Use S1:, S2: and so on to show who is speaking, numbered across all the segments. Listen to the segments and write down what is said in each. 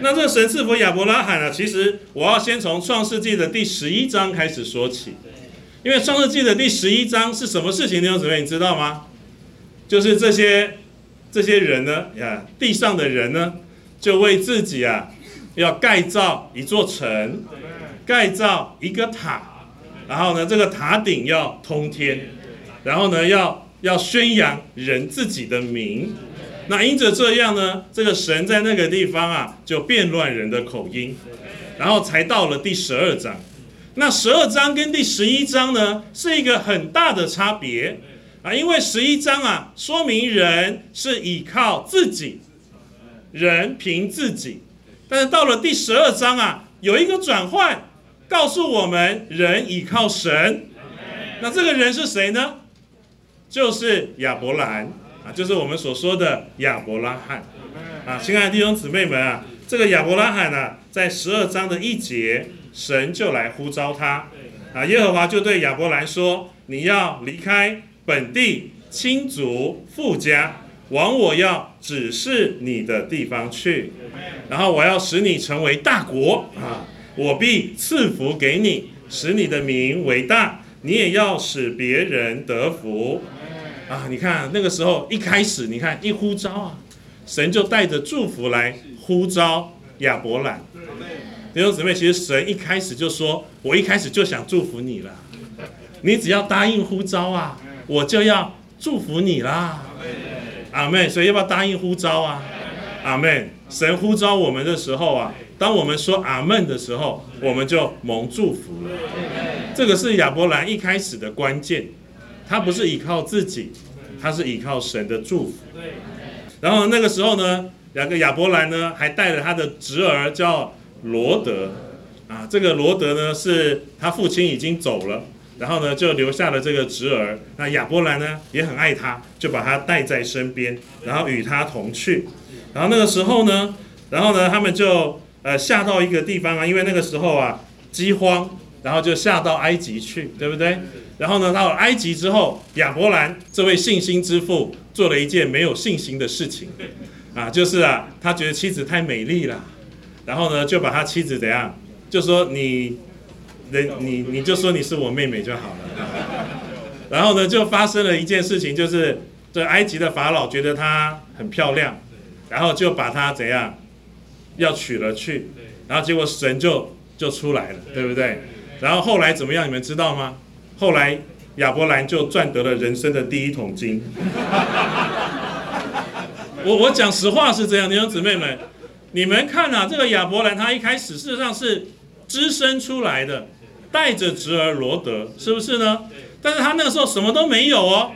S1: 那这神赐福亚伯拉罕呢？其实我要先从创世纪的第十一章开始说起，因为创世纪的第十一章是什么事情？弟兄姊妹，你知道吗？就是这些这些人呢，呀，地上的人呢，就为自己啊，要盖造一座城，盖造一个塔，然后呢，这个塔顶要通天，然后呢，要要宣扬人自己的名。那因着这样呢，这个神在那个地方啊，就变乱人的口音，然后才到了第十二章。那十二章跟第十一章呢，是一个很大的差别啊，因为十一章啊，说明人是依靠自己，人凭自己；但是到了第十二章啊，有一个转换，告诉我们人依靠神。那这个人是谁呢？就是亚伯兰。就是我们所说的亚伯拉罕。啊，亲爱的弟兄姊妹们啊，这个亚伯拉罕呢，在十二章的一节，神就来呼召他。啊，耶和华就对亚伯兰说：“你要离开本地亲族富家，往我要指示你的地方去，然后我要使你成为大国。啊，我必赐福给你，使你的名为大，你也要使别人得福。”啊，你看那个时候一开始，你看一呼召啊，神就带着祝福来呼召亚伯兰。弟兄姊妹，其实神一开始就说：“我一开始就想祝福你了，你只要答应呼召啊，我就要祝福你啦。”阿妹，所以要不要答应呼召啊？阿妹，神呼召我们的时候啊，当我们说阿门的时候，我们就蒙祝福了。这个是亚伯兰一开始的关键。他不是依靠自己，他是依靠神的祝福。然后那个时候呢，两个亚伯兰呢，还带着他的侄儿叫罗德。啊，这个罗德呢，是他父亲已经走了，然后呢，就留下了这个侄儿。那亚伯兰呢，也很爱他，就把他带在身边，然后与他同去。然后那个时候呢，然后呢，他们就呃下到一个地方啊，因为那个时候啊饥荒，然后就下到埃及去，对不对？然后呢，到了埃及之后，亚伯兰这位信心之父做了一件没有信心的事情，啊，就是啊，他觉得妻子太美丽了，然后呢，就把他妻子怎样，就说你，人你你就说你是我妹妹就好了，然后呢，就发生了一件事情，就是这埃及的法老觉得她很漂亮，然后就把她怎样，要娶了去，然后结果神就就出来了，对不对？然后后来怎么样，你们知道吗？后来亚伯兰就赚得了人生的第一桶金。我我讲实话是这样，弟兄姊妹们，你们看啊，这个亚伯兰他一开始事实上是只身出来的，带着侄儿罗德，是不是呢？但是他那个时候什么都没有哦。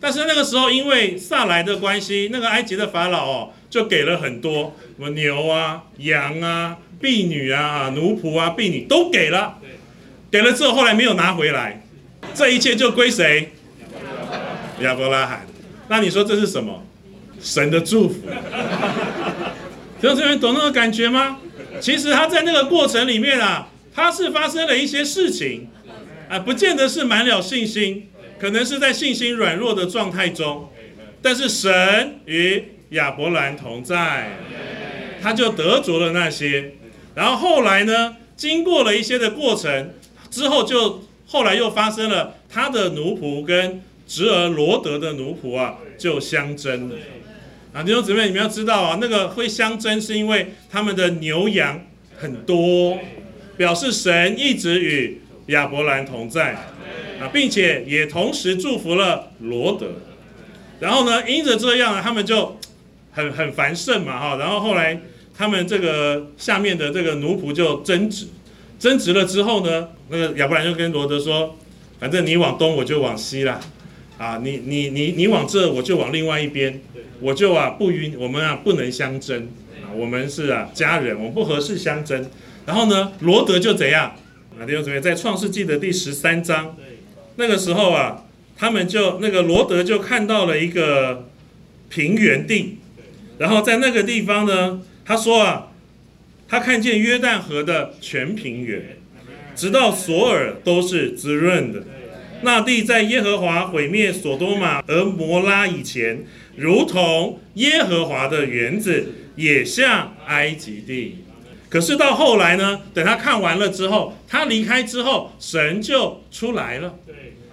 S1: 但是那个时候因为萨来的关系，那个埃及的法老哦，就给了很多什么牛啊、羊啊、婢女啊、奴仆啊、婢女都给了。给了之后，后来没有拿回来，这一切就归谁？亚伯拉罕。那你说这是什么？神的祝福。弟兄姊妹，懂那个感觉吗？其实他在那个过程里面啊，他是发生了一些事情，啊，不见得是满了信心，可能是在信心软弱的状态中，但是神与亚伯兰同在，他就得着了那些。然后后来呢，经过了一些的过程。之后就后来又发生了，他的奴仆跟侄儿罗德的奴仆啊就相争了。啊，弟兄姊妹，你们要知道啊，那个会相争是因为他们的牛羊很多，表示神一直与亚伯兰同在啊，并且也同时祝福了罗德。然后呢，因着这样，他们就很很繁盛嘛哈。然后后来他们这个下面的这个奴仆就争执。争执了之后呢，那个亚伯兰就跟罗德说：“反正你往东，我就往西啦，啊，你你你你往这，我就往另外一边，我就啊不允我们啊不能相争啊，我们是啊家人，我们不合适相争。然后呢，罗德就怎样啊？弟兄姊妹，在创世纪的第十三章，那个时候啊，他们就那个罗德就看到了一个平原地，然后在那个地方呢，他说啊。”他看见约旦河的全平原，直到索尔都是滋润的，那地在耶和华毁灭所多玛和摩拉以前，如同耶和华的园子，也像埃及地。可是到后来呢？等他看完了之后，他离开之后，神就出来了。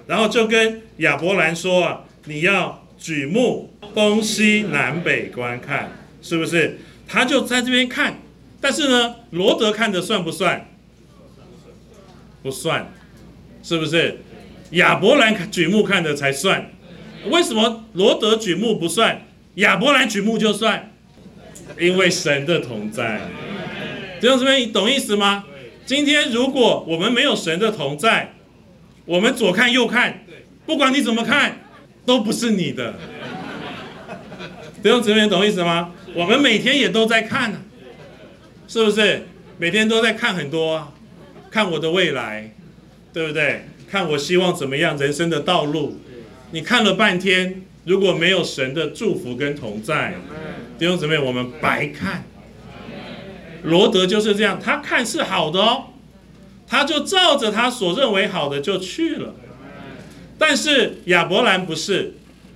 S1: 然后就跟亚伯兰说啊，你要举目东西南北观看，是不是？他就在这边看。但是呢，罗德看的算不算？不算，是不是？亚伯兰举目看的才算。为什么罗德举目不算，亚伯兰举目就算？因为神的同在。弟兄姊妹，你懂意思吗？今天如果我们没有神的同在，我们左看右看，不管你怎么看，都不是你的。弟兄姊妹，懂意思吗？我们每天也都在看。是不是每天都在看很多，看我的未来，对不对？看我希望怎么样人生的道路？你看了半天，如果没有神的祝福跟同在，弟兄姊妹，我们白看。罗德就是这样，他看是好的哦，他就照着他所认为好的就去了。但是亚伯兰不是，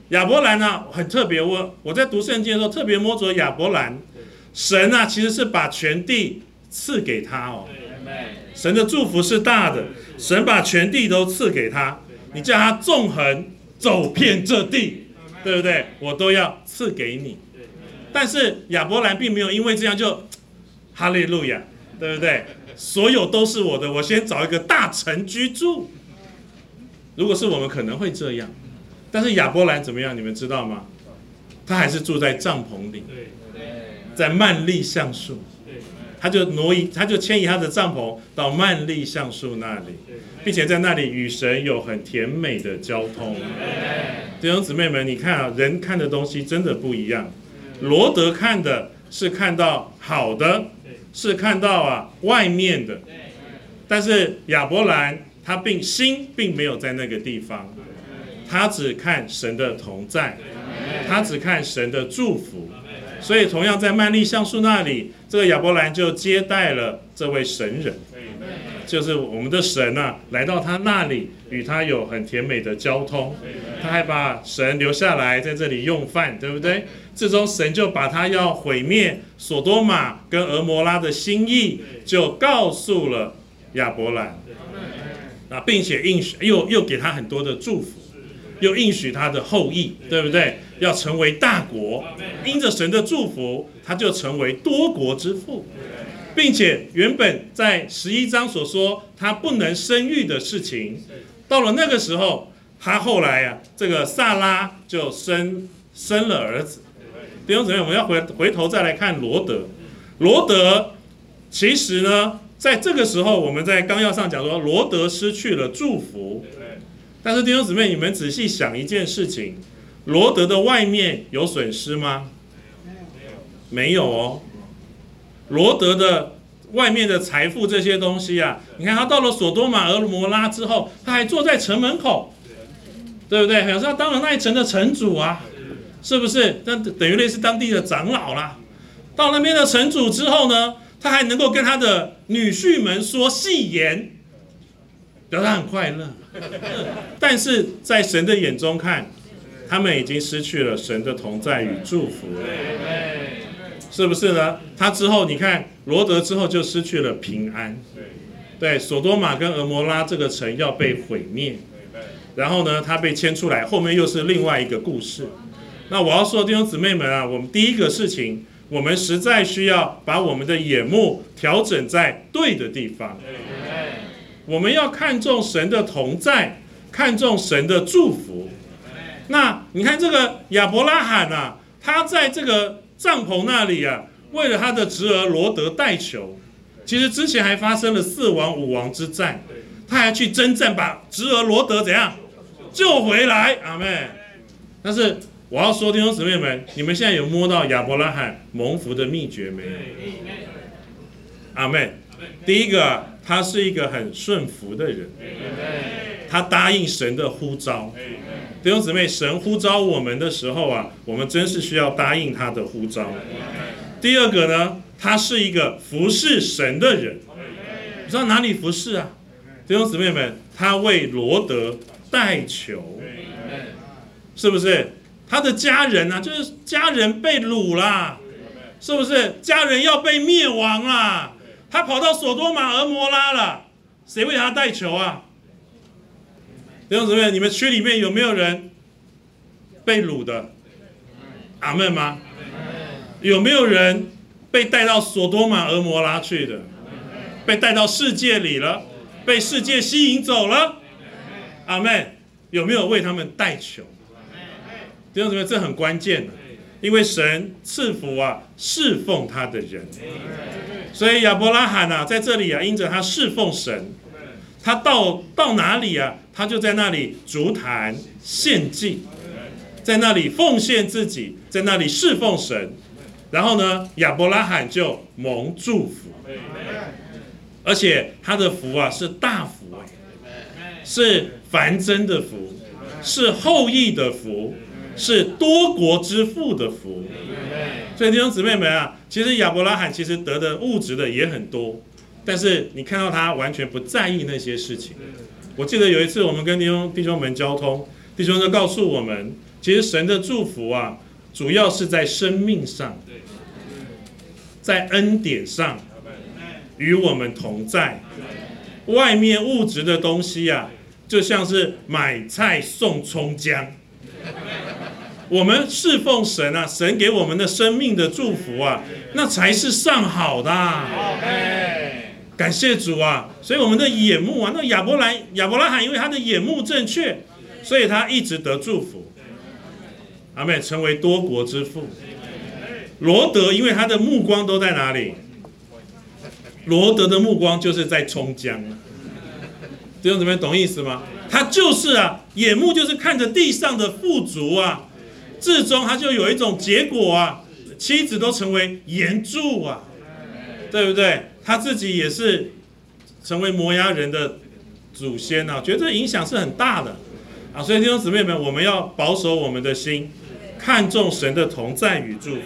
S1: 亚伯兰呢很特别。我我在读圣经的时候特别摸着亚伯兰。神啊，其实是把全地赐给他哦。神的祝福是大的，神把全地都赐给他。你叫他纵横走遍这地，对不对？我都要赐给你。但是亚伯兰并没有因为这样就哈利路亚，对不对？所有都是我的，我先找一个大城居住。如果是我们可能会这样，但是亚伯兰怎么样？你们知道吗？他还是住在帐篷里。在曼利橡树，他就挪移，他就迁移他的帐篷到曼利橡树那里，并且在那里与神有很甜美的交通。弟兄姊妹们，你看啊，人看的东西真的不一样。罗德看的是看到好的，是看到啊外面的，但是亚伯兰他并心并没有在那个地方，他只看神的同在，他只看神的祝福。所以，同样在曼利橡树那里，这个亚伯兰就接待了这位神人，就是我们的神呐，来到他那里，与他有很甜美的交通。他还把神留下来在这里用饭，对不对？最终，神就把他要毁灭索多玛跟俄摩拉的心意，就告诉了亚伯兰，啊，并且应许，又又给他很多的祝福。又应许他的后裔，对不对？要成为大国，因着神的祝福，他就成为多国之父，并且原本在十一章所说他不能生育的事情，到了那个时候，他后来呀，这个萨拉就生生了儿子。弟兄姊妹，我们要回回头再来看罗德，罗德其实呢，在这个时候，我们在纲要上讲说，罗德失去了祝福。但是弟兄姊妹，你们仔细想一件事情，罗德的外面有损失吗？没有没有哦。罗德的外面的财富这些东西啊，你看他到了索多玛俄摩拉之后，他还坐在城门口，对不对？表示他当了那一城的城主啊，是不是？那等于类似当地的长老啦。到那边的城主之后呢，他还能够跟他的女婿们说戏言。表示他很快乐，但是在神的眼中看，他们已经失去了神的同在与祝福了，是不是呢？他之后你看罗德之后就失去了平安，对，索多玛跟俄摩拉这个城要被毁灭，然后呢，他被牵出来，后面又是另外一个故事。那我要说弟兄姊妹们啊，我们第一个事情，我们实在需要把我们的眼目调整在对的地方。我们要看重神的同在，看重神的祝福。那你看这个亚伯拉罕啊，他在这个帐篷那里啊，为了他的侄儿罗德代求。其实之前还发生了四王五王之战，他还去征战，把侄儿罗德怎样救回来？阿妹。但是我要说弟兄姊妹们，你们现在有摸到亚伯拉罕蒙福的秘诀没有？阿妹。第一个。他是一个很顺服的人，他答应神的呼召。弟兄姊妹，神呼召我们的时候啊，我们真是需要答应他的呼召。第二个呢，他是一个服侍神的人。你知道哪里服侍啊？弟兄姊妹们，他为罗德代求，是不是？他的家人啊，就是家人被掳啦，是不是？家人要被灭亡啦，他跑到索多玛、俄摩拉了，谁为他代求啊？弟兄姊妹，你们区里面有没有人被掳的？阿门吗？有没有人被带到索多玛、俄摩拉去的？被带到世界里了，被世界吸引走了？阿门。有没有为他们代求？弟兄姊妹，这很关键的，因为神赐福啊，侍奉他的人。所以亚伯拉罕啊，在这里啊，因着他侍奉神，他到到哪里啊，他就在那里足坛献祭，在那里奉献自己，在那里侍奉神。然后呢，亚伯拉罕就蒙祝福，而且他的福啊是大福，是繁增的福，是后裔的福，是多国之父的福。所以弟兄姊妹们啊，其实亚伯拉罕其实得的物质的也很多，但是你看到他完全不在意那些事情。我记得有一次我们跟弟兄弟兄们交通，弟兄就告诉我们，其实神的祝福啊，主要是在生命上。在恩典上与我们同在，外面物质的东西啊，就像是买菜送葱姜。我们侍奉神啊，神给我们的生命的祝福啊，那才是上好的。感谢主啊！所以我们的眼目啊，那亚伯兰亚伯拉罕，因为他的眼目正确，所以他一直得祝福。阿妹成为多国之父。罗德，因为他的目光都在哪里？罗德的目光就是在冲江。弟兄姊妹，懂意思吗？他就是啊，眼目就是看着地上的富足啊，至终他就有一种结果啊，妻子都成为岩柱啊，对不对？他自己也是成为摩崖人的祖先啊，觉得影响是很大的啊。所以弟兄姊妹们，我们要保守我们的心，看重神的同在与祝福。